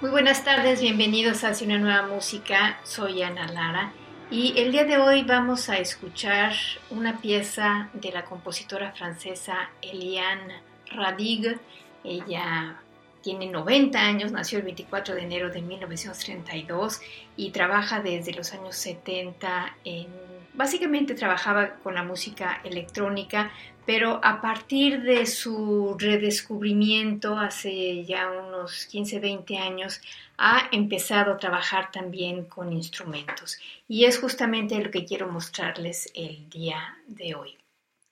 Muy buenas tardes, bienvenidos a una nueva música. Soy Ana Lara y el día de hoy vamos a escuchar una pieza de la compositora francesa Eliane Radig. Ella tiene 90 años, nació el 24 de enero de 1932 y trabaja desde los años 70 en... Básicamente trabajaba con la música electrónica, pero a partir de su redescubrimiento hace ya unos 15, 20 años, ha empezado a trabajar también con instrumentos. Y es justamente lo que quiero mostrarles el día de hoy.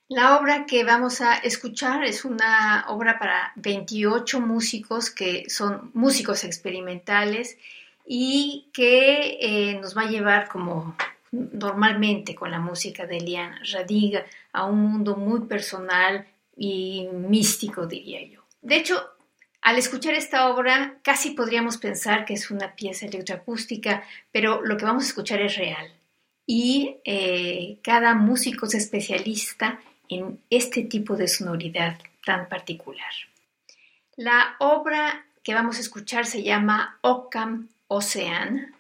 La obra que vamos a escuchar es una obra para 28 músicos que son músicos experimentales y que eh, nos va a llevar como normalmente con la música de Elian Radiga a un mundo muy personal y místico, diría yo. De hecho, al escuchar esta obra, casi podríamos pensar que es una pieza electroacústica, pero lo que vamos a escuchar es real. Y eh, cada músico es especialista en este tipo de sonoridad tan particular. La obra que vamos a escuchar se llama Occam Ocean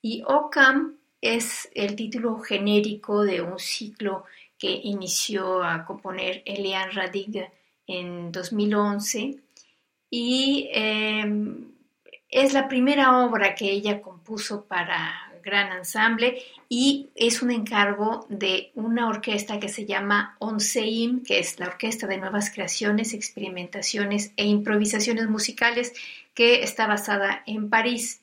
y Occam es el título genérico de un ciclo que inició a componer Elian Radig en 2011 y em, es la primera obra que ella compuso para gran ensamble y es un encargo de una orquesta que se llama Onseim, que es la Orquesta de Nuevas Creaciones, Experimentaciones e Improvisaciones Musicales, que está basada en París.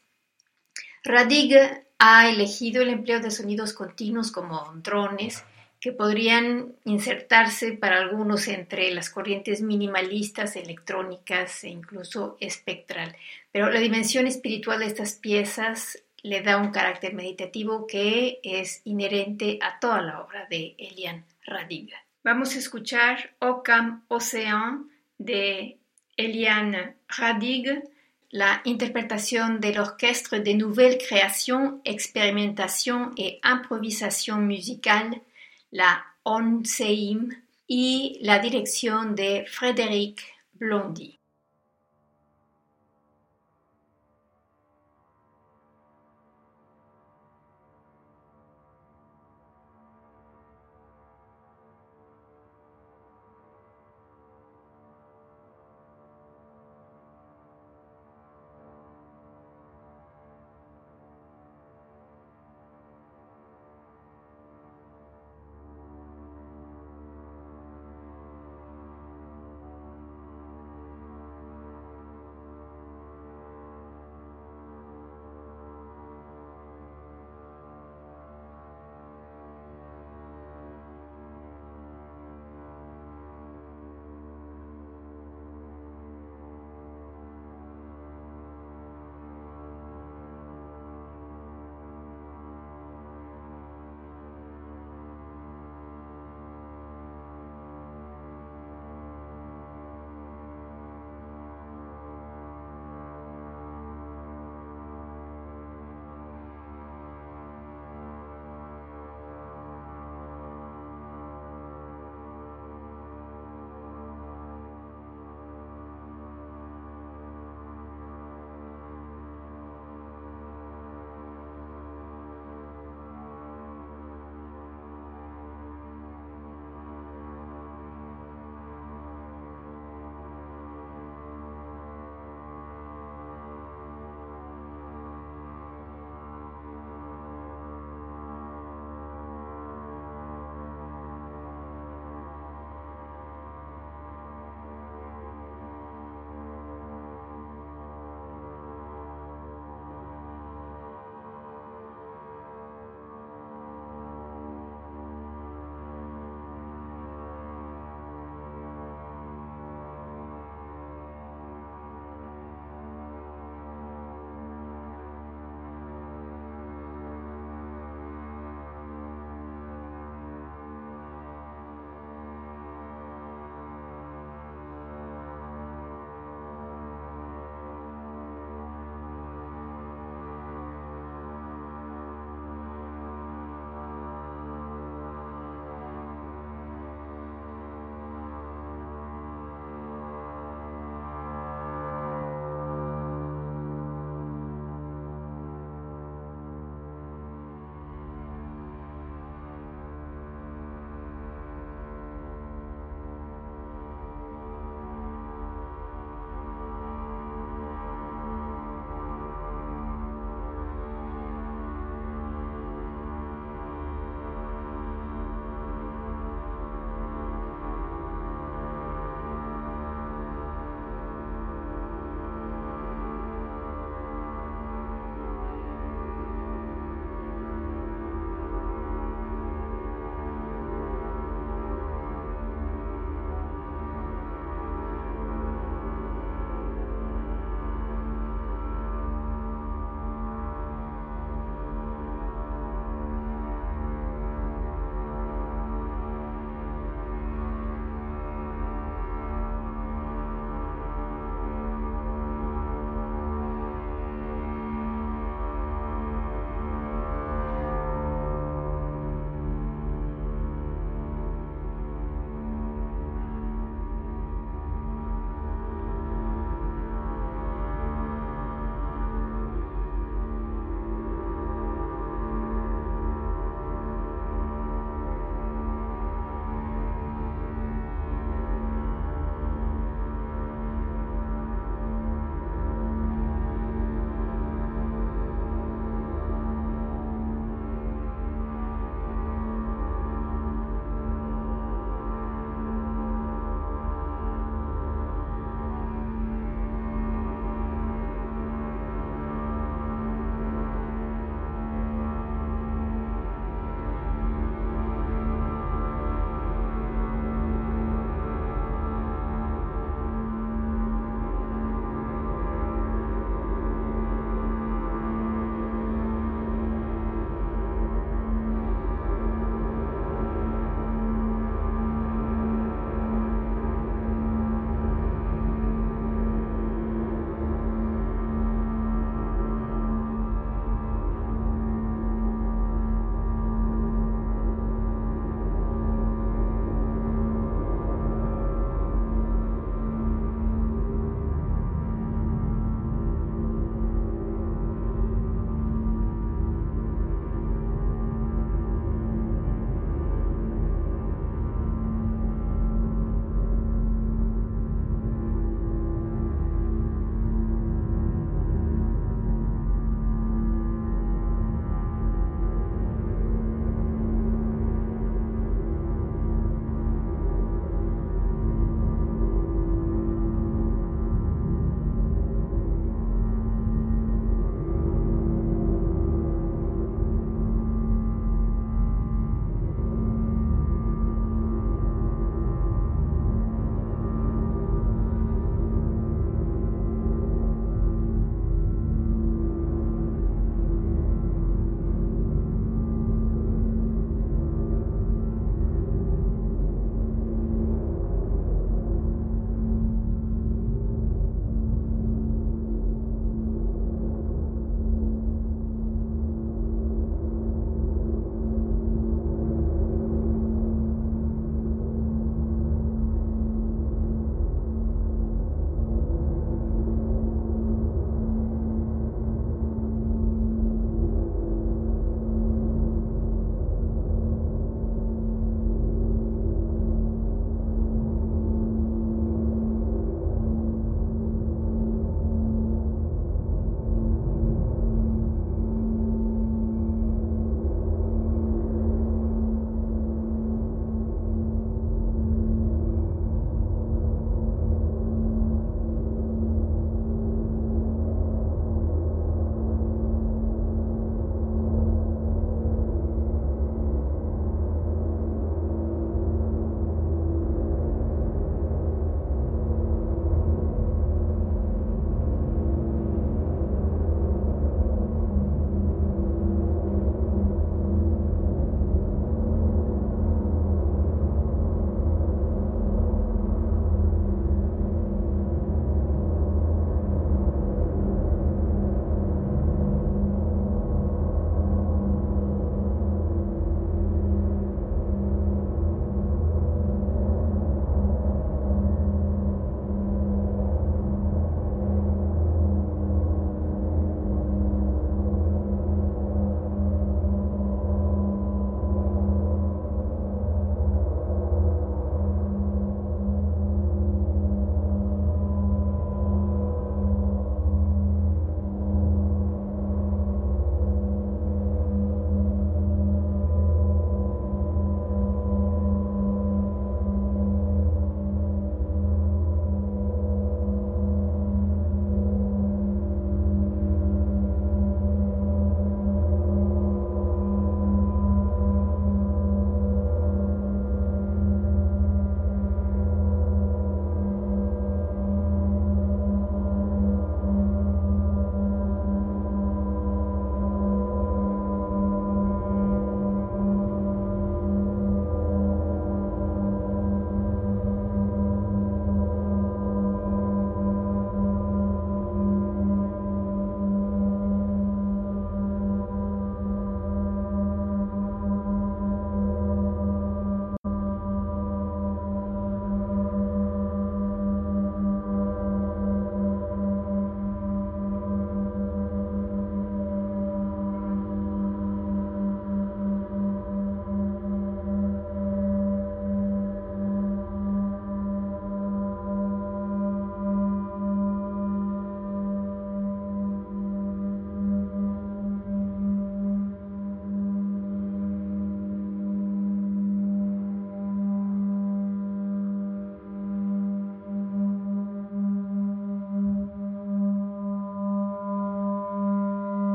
Radig ha elegido el empleo de sonidos continuos como drones, que podrían insertarse para algunos entre las corrientes minimalistas, electrónicas e incluso espectral. Pero la dimensión espiritual de estas piezas le da un carácter meditativo que es inherente a toda la obra de Elian Radiga. Vamos a escuchar Ocam Océan de Eliane Radig, la interprétation de l'Orchestre des Nouvelles Créations, Expérimentation et Improvisation Musicale, la ONSEIM, y la direction de Frédéric Blondy.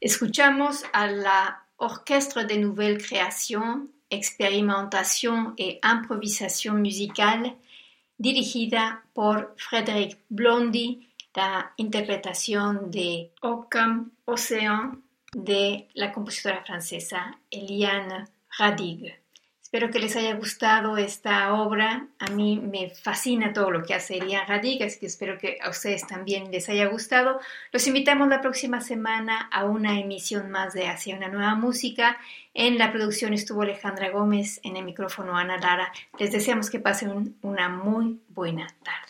Escuchamos a la Orchestre de Nouvelle Création, Expérimentation et Improvisation Musicale, dirigida por Frédéric Blondy, la interpretación de Occam Océan de la compositora francesa Eliane Radig. Espero que les haya gustado esta obra. A mí me fascina todo lo que hace Eliane Radig, así que espero que a ustedes también les haya gustado. Los invitamos la próxima semana a una emisión más de Hacia una nueva música. En la producción estuvo Alejandra Gómez, en el micrófono Ana Lara. Les deseamos que pasen una muy buena tarde.